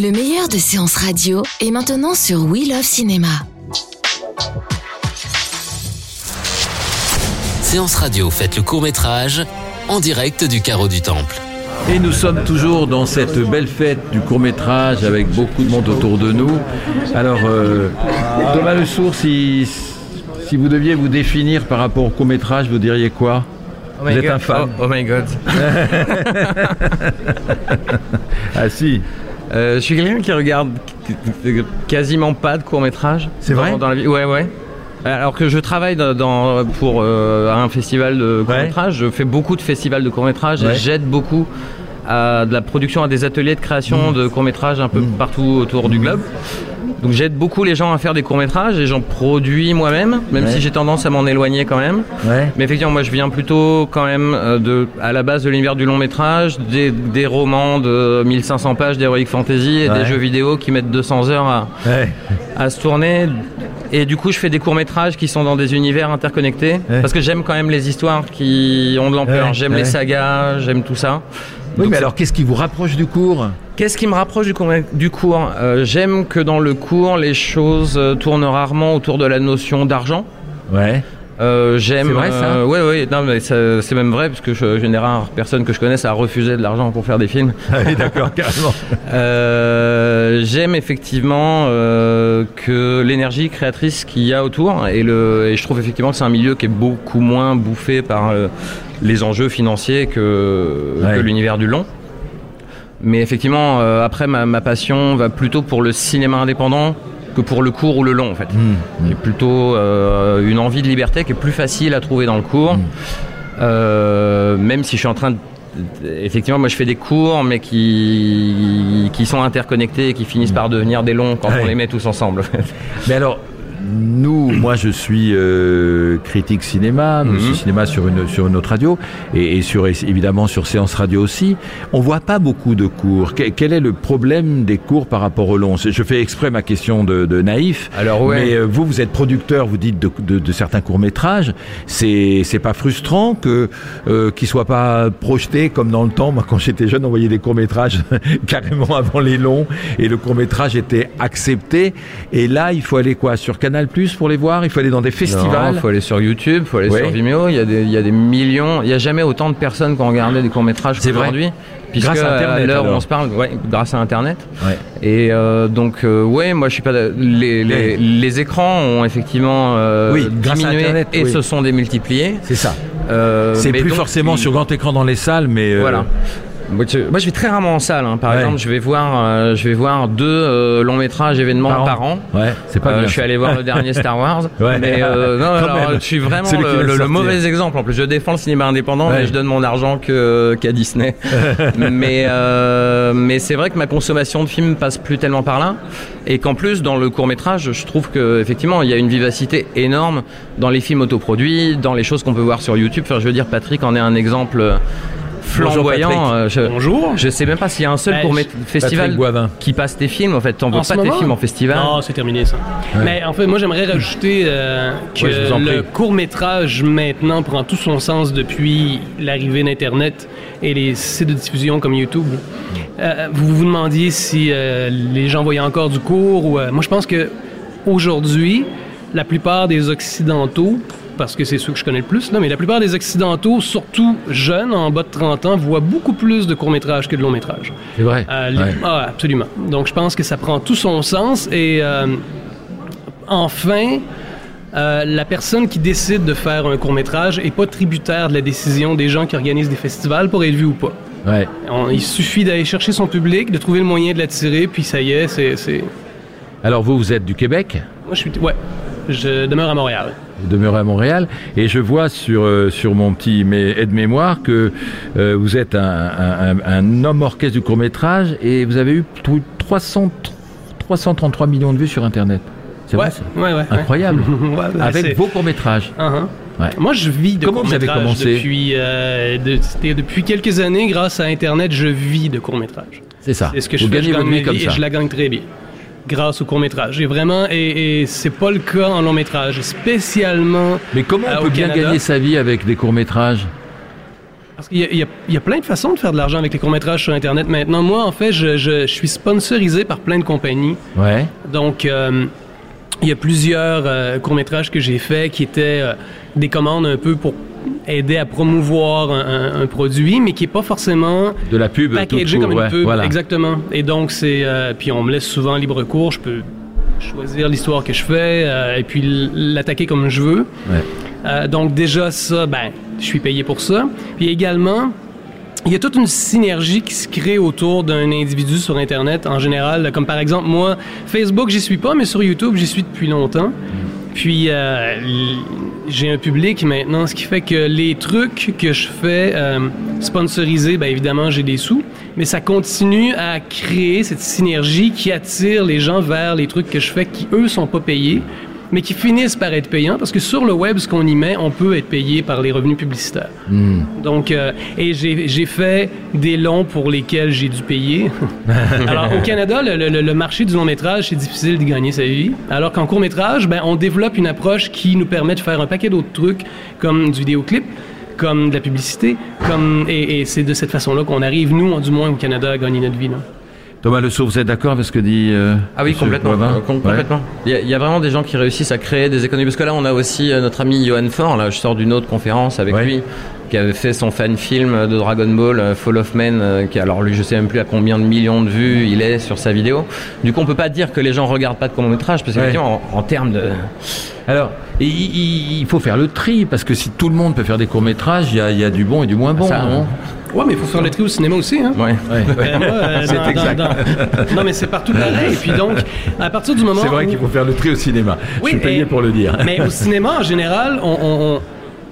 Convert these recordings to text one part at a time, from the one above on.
Le meilleur de séances radio est maintenant sur We Love Cinéma. Séance radio, faites le court métrage en direct du carreau du temple. Et nous sommes toujours dans cette belle fête du court métrage avec beaucoup de monde autour de nous. Alors, euh, Thomas Le Sourd, si, si vous deviez vous définir par rapport au court métrage, vous diriez quoi Oh my Vous êtes God. un fan Oh, oh my god. Ah si, Euh, je suis quelqu'un qui regarde quasiment pas de court métrage. C'est vrai dans la vie. Ouais, ouais. Alors que je travaille dans, dans- pour euh, un festival de court métrage, je fais beaucoup de festivals de court métrage Ouais. et j'aide beaucoup à de la production, à des ateliers de création de court métrage un peu partout autour du globe. Donc j'aide beaucoup les gens à faire des courts métrages et j'en produis moi-même, même Ouais. si j'ai tendance à m'en éloigner quand même. ouais. Mais effectivement, moi je viens plutôt quand même euh, de, à la base de l'univers du long métrage, des, des romans de 1500 pages d'Heroic Fantasy et Ouais. des jeux vidéo qui mettent 200 heures à, à se tourner. Et du coup, je fais des courts métrages qui sont dans des univers interconnectés Ouais. parce que j'aime quand même les histoires qui ont de l'ampleur. Ouais, J'aime ouais. les sagas, j'aime tout ça. Oui, Donc, mais alors qu'est-ce qui vous rapproche du cours Qu'est-ce qui me rapproche du cours, du cours Euh, J'aime que dans le cours, les choses euh, tournent rarement autour de la notion d'argent. Ouais. Euh, j'aime. C'est vrai, ça euh, Ouais, ouais. Non, mais ça- c'est même vrai parce que je, j'ai des rares personnes que je connaisse à refuser de l'argent pour faire des films. Ah oui, d'accord, carrément. Euh, j'aime effectivement euh, que l'énergie créatrice qu'il y a autour et, le, et je trouve effectivement que c'est un milieu qui est beaucoup moins bouffé par les enjeux financiers que, Ouais. que l'univers du long. Mais effectivement, après, ma, ma passion va plutôt pour le cinéma indépendant que pour le court ou le long en fait. J'ai plutôt euh, une envie de liberté qui est plus facile à trouver dans le cours. Euh, même si je suis en train de Effectivement, moi je fais des cours, mais qui, qui sont interconnectés et qui finissent par devenir des longs quand Ouais. on les met tous ensemble. Mais alors, nous, moi je suis euh, critique cinéma, Mhm. monsieur cinéma sur une, sur une autre radio, et, et sur, évidemment sur Séance Radio aussi. On voit pas beaucoup de cours. Que- quel est le problème des cours par rapport au long? Je fais exprès ma question de, de naïf. Alors ouais. Mais euh, vous, vous êtes producteur, vous dites de, de- de certains courts métrages. C'est c'est pas frustrant que euh, qu'ils soient pas projetés comme dans le temps. Moi, quand j'étais jeune, on voyait des courts métrages carrément avant les longs, et le court métrage était accepté. Et là, il faut aller quoi? Sur Canal Plus pour les voir? Il faut aller dans des festivals? Il faut aller sur YouTube, il faut aller sur Vimeo. Il y, a des, il y a des millions. Il n'y a jamais autant de personnes qui ont regardé des courts-métrages qu'aujourd'hui. Puisque Grâce à Internet, à l'heure on se parle, ouais, grâce à Internet. Ouais. Et euh, donc, euh, ouais, moi je suis pas. Les, les, les écrans ont effectivement euh, Oui, diminué Internet, et oui. se sont démultipliés. C'est ça. Euh, C'est plus donc, forcément il- sur grand écran dans les salles, mais euh, Voilà. Moi je, vais très rarement en salle. hein. Par Ouais. exemple, je vais voir, euh, je vais voir deux euh, longs métrages événements Par an. par an. Ouais, c'est pas Euh, bien. je suis allé voir le dernier Star Wars. Ouais. Mais euh, non, alors, je suis vraiment le, mauvais exemple. En plus, je défends le cinéma indépendant, mais je donne mon argent que qu'à Disney. mais euh, mais c'est vrai que ma consommation de films passe plus tellement par là, et qu'en plus dans le court métrage, je trouve que effectivement il y a une vivacité énorme dans les films autoproduits, dans les choses qu'on peut voir sur YouTube. Enfin, je veux dire, Patrick en est un exemple flamboyant. Patrick. Euh, je, Bonjour. je sais même pas s'il y a un seul court je- festival qui passe tes films. En fait, t'envoies En pas tes films en festival? Non, c'est terminé ça. Mais en fait, moi j'aimerais rajouter euh, que Ouais, le court métrage maintenant prend tout son sens depuis l'arrivée d'Internet et les sites de diffusion comme YouTube. Euh, vous vous demandiez si euh, les gens voyaient encore du court ou euh, moi je pense que aujourd'hui la plupart des occidentaux parce que c'est ceux que je connais le plus, là, mais la plupart des Occidentaux, surtout jeunes, en bas de 30 ans, voient beaucoup plus de courts-métrages que de longs-métrages. C'est vrai. Euh, les- Ouais. Ah, absolument. Donc, je pense que ça prend tout son sens. Et euh, enfin, euh, la personne qui décide de faire un court métrage est pas tributaire de la décision des gens qui organisent des festivals pour être vu ou pas. Ouais. On- il suffit d'aller chercher son public, de trouver le moyen de l'attirer, puis ça y est, c'est- Alors vous, vous êtes du Québec? Moi, je suis. Ouais. Je demeure à Montréal. Vous demeurez à Montréal et je vois sur, euh, sur mon petit mé- aide-mémoire que euh, vous êtes un, un- homme orchestre du court-métrage et vous avez eu tout- 300 333 millions de vues sur Internet. C'est Ouais, ouais, ouais. Incroyable. Ben, Avec vos courts-métrages. Uh-huh. Ouais. Moi, je vis de Comment vous avez court-métrage commencé depuis, euh, de- depuis quelques années, grâce à Internet, je vis de court-métrage. C'est ça. C'est ce que je vous fais, gagnez je gagne vie comme ça. et je la gagne très bien. Grâce au court-métrage. Et vraiment, et, et c'est pas le cas en long-métrage. Spécialement Mais comment Euh, on au peut bien Canada. gagner sa vie avec des courts-métrages? Parce qu'il y, a- y y plein de façons de faire de l'argent avec les courts-métrages sur Internet maintenant. Moi, en fait, je, je- je suis sponsorisé par plein de compagnies. Ouais. Donc, euh, il y a plusieurs euh, courts-métrages que j'ai faits qui étaient euh, des commandes un peu pour aider à promouvoir un, produit, mais qui n'est pas forcément De la pub. packagé tout comme une ouais, pub. Voilà. Exactement. Et donc, c'est. euh, puis on me laisse souvent libre cours. Je peux choisir l'histoire que je fais euh, et puis l'attaquer comme je veux. Ouais. Euh, donc, déjà, ça, ben, je suis payé pour ça. Puis également. Il y a toute une synergie qui se crée autour d'un individu sur Internet en général. Comme par exemple, moi, Facebook, j'y suis pas, mais sur YouTube, j'y suis depuis longtemps. Puis, euh, l- j'ai un public maintenant, ce qui fait que les trucs que je fais euh, sponsorisés, bien évidemment, j'ai des sous, mais ça continue à créer cette synergie qui attire les gens vers les trucs que je fais qui, eux, sont pas payés, mais qui finissent par être payants parce que sur le web, ce qu'on y met, on peut être payé par les revenus publicitaires. Hmm. Donc, euh, et j'ai j'ai fait des longs pour lesquels j'ai dû payer. Alors, au Canada, le, le- le marché du long métrage, c'est difficile de gagner sa vie. Alors qu'en court métrage, ben, on développe une approche qui nous permet de faire un paquet d'autres trucs, comme du vidéoclip, comme de la publicité, comme et, et c'est de cette façon-là qu'on arrive, nous, du moins au Canada, à gagner notre vie. là. Thomas Le Sceau, vous êtes d'accord avec ce que dit. euh, Ah oui, complètement. Euh, complètement. Il y, a, il y a vraiment des gens qui réussissent à créer des économies. Parce que là, on a aussi euh, notre ami Johan Fort. Là, je sors d'une autre conférence avec Ouais. lui, qui avait fait son fan film de Dragon Ball, euh, Fall of Men, euh, qui alors lui, je sais même plus à combien de millions de vues il est sur sa vidéo. Du coup, on peut pas dire que les gens regardent pas de court métrage, parce Ouais. qu'effectivement, en, en termes de, Alors, il, faut faire le tri, parce que si tout le monde peut faire des courts-métrages, il y a, il y a du bon et du moins bon, Ça, non? Ouais, mais il faut faire le tri au cinéma aussi, hein? ouais. Ouais. Moi, euh, C'est exact. Non, mais c'est partout pareil. Et puis donc, à partir du moment C'est vrai où- qu'il faut faire le tri au cinéma. Oui, Je suis payé et- pour le dire. Mais au cinéma, en général, on, on- on-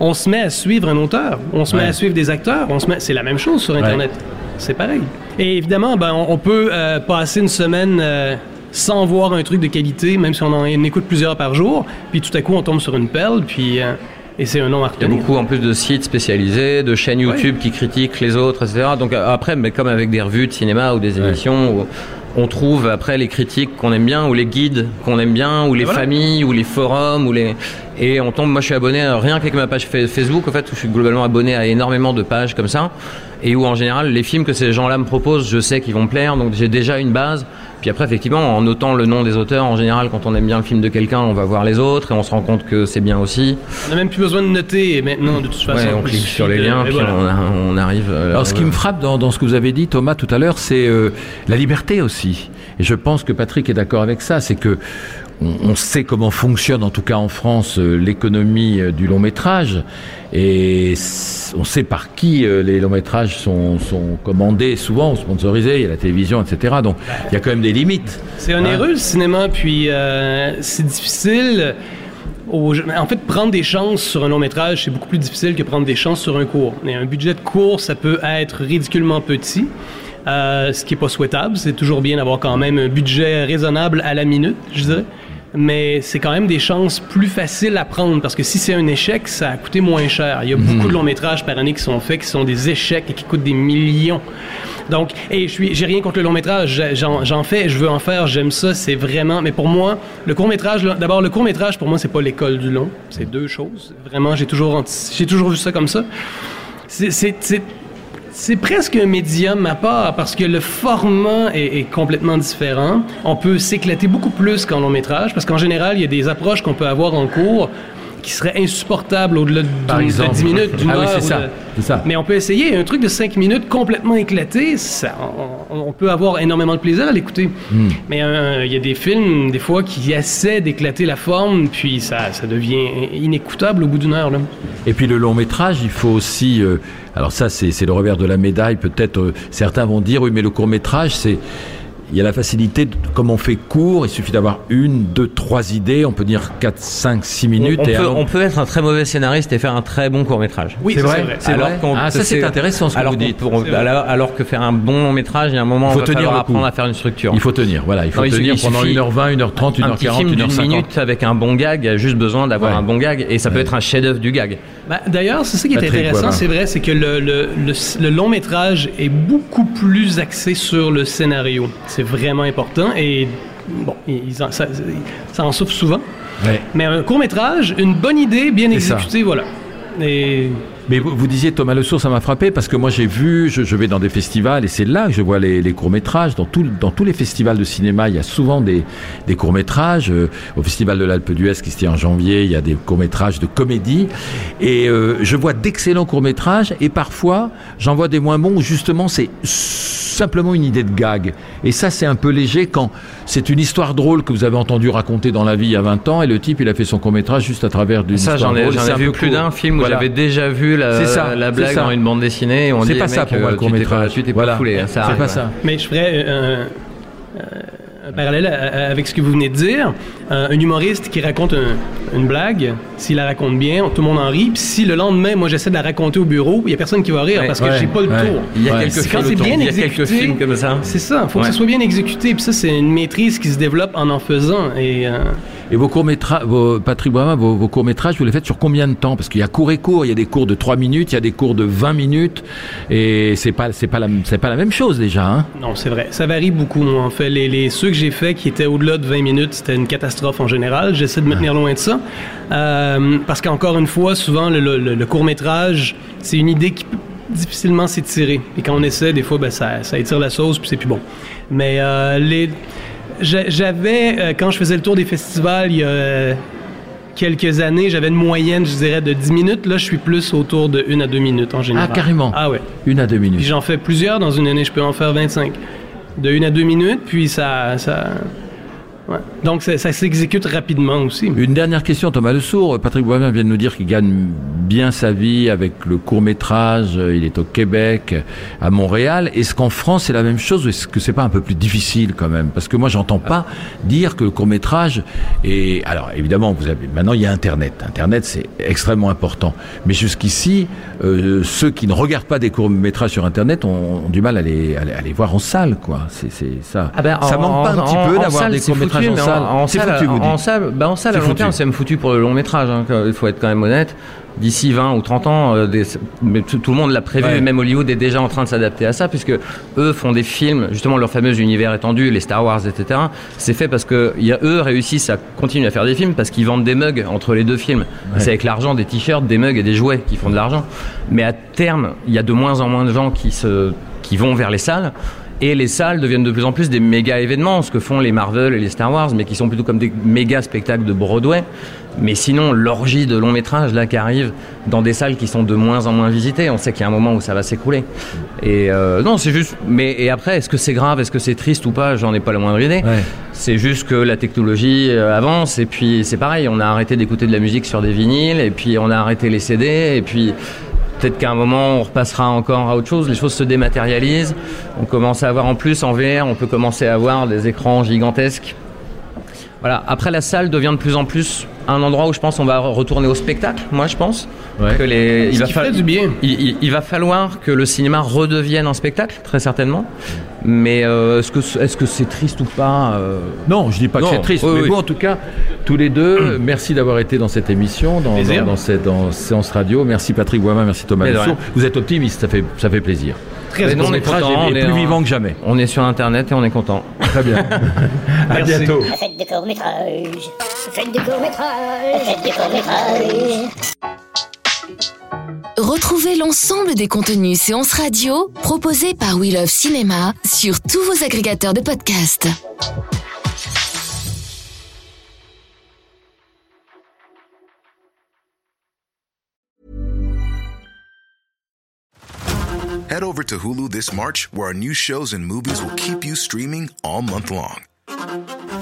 on se met à suivre un auteur, on se met Ouais. à suivre des acteurs, on se met, c'est la même chose sur Internet. C'est pareil. Et évidemment, ben, on, on peut euh, passer une semaine euh, sans voir un truc de qualité, même si on en on écoute plusieurs par jour, puis tout à coup, on tombe sur une perle, puis euh, et c'est un nom à Il y a retenir. beaucoup en plus de sites spécialisés, de chaînes YouTube qui critiquent les autres, etc. Donc euh, après, mais comme avec des revues de cinéma ou des émissions, on trouve après les critiques qu'on aime bien, ou les guides qu'on aime bien, ou les voilà. familles, ou les forums, ou les et on tombe. Moi, je suis abonné à rien qu'avec ma page fa- Facebook, en fait, où je suis globalement abonné à énormément de pages comme ça, et où en général les films que ces gens-là me proposent, je sais qu'ils vont me plaire, donc j'ai déjà une base. Puis après, effectivement, en notant le nom des auteurs, en général, quand on aime bien le film de quelqu'un, on va voir les autres et on se rend compte que c'est bien aussi. On n'a même plus besoin de noter maintenant, de toute façon. Ouais, on clique sur les liens, et puis voilà. on, a- on arrive. euh, Alors, ce qui me frappe dans, dans ce que vous avez dit, Thomas, tout à l'heure, c'est euh, la liberté aussi. Et je pense que Patrick est d'accord avec ça. C'est que on, sait comment fonctionne, en tout cas en France, euh, l'économie euh, du long métrage. Et on sait par qui euh, les longs métrages sont, sont commandés, souvent, ou sponsorisés. Il y a la télévision, etc. Donc, il y a quand même des limites. C'est onéreux le cinéma, puis euh, c'est difficile. En fait, prendre des chances sur un long métrage, c'est beaucoup plus difficile que prendre des chances sur un court. Et un budget de court, ça peut être ridiculement petit, euh, ce qui est pas souhaitable. C'est toujours bien d'avoir quand même un budget raisonnable à la minute, je dirais. Mais c'est quand même des chances plus faciles à prendre parce que si c'est un échec, ça a coûté moins cher. Il y a beaucoup de longs métrages par année qui sont faits, qui sont des échecs et qui coûtent des millions. Donc, et je suis, j'ai rien contre le long métrage. J'en, j'en fais, je veux en faire, j'aime ça. C'est vraiment. Mais pour moi, le court métrage, d'abord le court métrage pour moi c'est pas l'école du long. C'est deux choses. Vraiment, j'ai toujours, j'ai toujours vu ça comme ça. C'est, c'est, presque un médium à part parce que le format est, est complètement différent. On peut s'éclater beaucoup plus qu'en long métrage parce qu'en général, il y a des approches qu'on peut avoir en cours qui seraient insupportables au-delà de, Par de exemple. 10 minutes, d'une Ah oui, heure. c'est ou ça. de- C'est ça. mais on peut essayer. Un truc de 5 minutes complètement éclaté, ça, on, on peut avoir énormément de plaisir à l'écouter. Hmm. Mais euh, il y a des films, des fois, qui essaient d'éclater la forme, puis ça, ça devient inécoutable au bout d'une heure. Là. Et puis le long métrage, il faut aussi. euh, alors ça, c'est c'est le revers de la médaille. Peut-être euh, certains vont dire, oui, mais le court métrage, c'est il y a la facilité, de- comme on fait court, il suffit d'avoir une, deux, trois idées. On peut dire 4, 5, 6 on, minutes. on et peut, alors- on peut être un très mauvais scénariste et faire un très bon court métrage. Oui, C'est vrai, c'est Alors vrai. qu'on- Ah, ça c'est intéressant ce que alors vous dites. peut- on- alors, alors que faire un bon long métrage, il y a un moment Il où faut il va tenir apprendre à faire une structure. Il faut tenir, voilà, il faut Non, il tenir pendant il suffit- 1h20, 1h30, un petit 1h40, film d'une 1h50. minute avec un bon gag, il y a juste besoin d'avoir Ouais. un bon gag et ça peut être un chef-d'œuvre du gag. Ben, D'ailleurs, c'est ça qui est Patrick intéressant, c'est vrai, c'est que le, le, le- le long métrage est beaucoup plus axé sur le scénario. C'est vraiment important et bon, ils en- ça, ça en souffre souvent. Ouais. Mais un court métrage, une bonne idée bien ça. exécutée, voilà. Et Mais vous, vous disiez Thomas Le Sourd, ça m'a frappé parce que moi j'ai vu, je, je vais dans des festivals et c'est là que je vois les, les courts-métrages. Dans, tout, dans tous les festivals de cinéma, il y a souvent des, des courts-métrages. Euh, au Festival de l'Alpe d'Huez qui se tient en janvier, il y a des courts-métrages de comédie. Et euh, je vois d'excellents courts-métrages et parfois j'en vois des moins bons où justement c'est simplement une idée de gag. Et ça c'est un peu léger quand c'est une histoire drôle que vous avez entendu raconter dans la vie il y a 20 ans et le type il a fait son court-métrage juste à travers d'une Ça, histoire j'en ai, drôle. j'en ai vu plus d'un film où Voilà. j'avais déjà vu la, C'est ça, la c'est blague ça. dans une bande dessinée et on C'est dit pas mec, ça pour moi, euh, le tu t'es pas- court-métrage. Tu t'es Voilà. pas foulé, hein, ça C'est pas ouais. ça. Mais je ferais euh, euh, un parallèle à- à- avec ce que vous venez de dire. Euh, un humoriste qui raconte un- une blague, s'il la raconte bien, tout le monde en rit. Puis si le lendemain, moi, j'essaie de la raconter au bureau, il y a personne qui va rire Ouais, parce que ouais, j'ai pas le ouais. tour. Il y a quelques quand c'est autour- bien il y a quelques exécuté. films comme ça. C'est ça, faut que ça soit bien exécuté. Puis ça, c'est une maîtrise qui se développe en en faisant. Et euh, Et vos courts-métrages, vos, Patrick vos, courts-métrages, vous les faites sur combien de temps? Parce qu'il y a court et court, il y a des cours de 3 minutes, il y a des cours de 20 minutes, et c'est pas, c'est pas la, c'est pas la même chose déjà, hein? Non, c'est vrai. Ça varie beaucoup. En fait, les, ceux que j'ai faits qui étaient au-delà de 20 minutes, c'était une catastrophe en général. J'essaie de me tenir loin de ça. Euh, parce qu'encore une fois, souvent, le, le- le court-métrage, c'est une idée qui peut difficilement s'étirer. Et quand on essaie, des fois, ben, ça, ça étire la sauce, puis c'est plus bon. Mais euh, les... j'a- J'avais, euh, quand je faisais le tour des festivals, il y a quelques années, j'avais une moyenne, je dirais, de 10 minutes. Là, je suis plus autour de 1 à 2 minutes en général. Ah, carrément. Ah ouais. Une à deux Puis minutes. j'en fais plusieurs dans une année, je peux en faire 25. De 1 à 2 minutes, puis ça. ça ouais. Donc ça, ça s'exécute rapidement aussi. Une dernière question, Thomas Le Sourd. Patrick Boivin vient de nous dire qu'il gagne bien sa vie avec le court métrage. Il est au Québec, à Montréal. Est-ce qu'en France c'est la même chose ou est-ce que c'est pas un peu plus difficile quand même? Parce que moi j'entends pas dire que le court métrage est. Alors évidemment, vous avez maintenant il y a Internet. Internet c'est extrêmement important. Mais jusqu'ici, euh, ceux qui ne regardent pas des courts métrages sur Internet ont, ont du mal à les, à les, à les voir en salle, quoi. C'est c'est ça. Ah ben, ça en- manque pas un en- petit en- peu en d'avoir salle, des c'est courts métrages foutu, en mais salle. En, salle, foutu, vous en dites. salle, bah, en salle à long terme, c'est même foutu pour le long métrage. hein, il faut être quand même honnête. D'ici 20 ou 30 ans, euh, des- tout, tout le monde l'a prévu, Ouais. même Hollywood est déjà en train de s'adapter à ça, puisque eux font des films, justement leur fameux univers étendu, les Star Wars, etc. C'est fait parce que y a, eux réussissent à continuer à faire des films parce qu'ils vendent des mugs entre les deux films. C'est avec l'argent des t-shirts, des mugs et des jouets qui font de l'argent. Mais à terme, il y a de moins en moins de gens qui, se, qui vont vers les salles. Et les salles deviennent de plus en plus des méga événements, ce que font les Marvel et les Star Wars, mais qui sont plutôt comme des méga spectacles de Broadway. Mais sinon, l'orgie de long métrage là qui arrive dans des salles qui sont de moins en moins visitées, on sait qu'il y a un moment où ça va s'écrouler. Et euh, non, c'est juste. Mais et après, est-ce que c'est grave, est-ce que c'est triste ou pas J'en ai pas la moindre idée. Ouais. C'est juste que la technologie euh, avance et puis c'est pareil, on a arrêté d'écouter de la musique sur des vinyles et puis on a arrêté les CD et puis peut-être qu'à un moment on repassera encore à autre chose, les choses se dématérialisent, on commence à avoir en plus en VR, on peut commencer à avoir des écrans gigantesques. Voilà, après la salle devient de plus en plus un endroit où je pense on va retourner au spectacle, moi je pense. Ouais. Que les, Ce va qui fa- ferait du bien. il, il- il va falloir que le cinéma redevienne un spectacle, très certainement. Mais euh, est-ce que est-ce que c'est triste ou pas euh, Non, je dis pas que c'est triste, oui, mais oui. vous, en tout cas, tous les deux, merci d'avoir été dans cette émission, dans, Plaisir. dans, dans cette dans séance radio. Merci Patrick Boimin, merci Thomas. Vous êtes optimiste, ça fait, ça fait plaisir. Très bon. non, on est métrage content, est, on est est plus en- vivant que jamais. On est sur internet et on est content. Très bien. à Merci. bientôt. Faites des courts-métrages. Faites des courts-métrages. Faites des courts-métrages. Retrouvez l'ensemble des contenus séances radio proposés par We Love Cinéma sur tous vos agrégateurs de podcasts. Head over to Hulu this March, where our new shows and movies will keep you streaming all month long.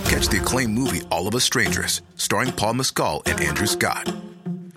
Catch the acclaimed movie All of Us Strangers, starring Paul Mescal and Andrew Scott.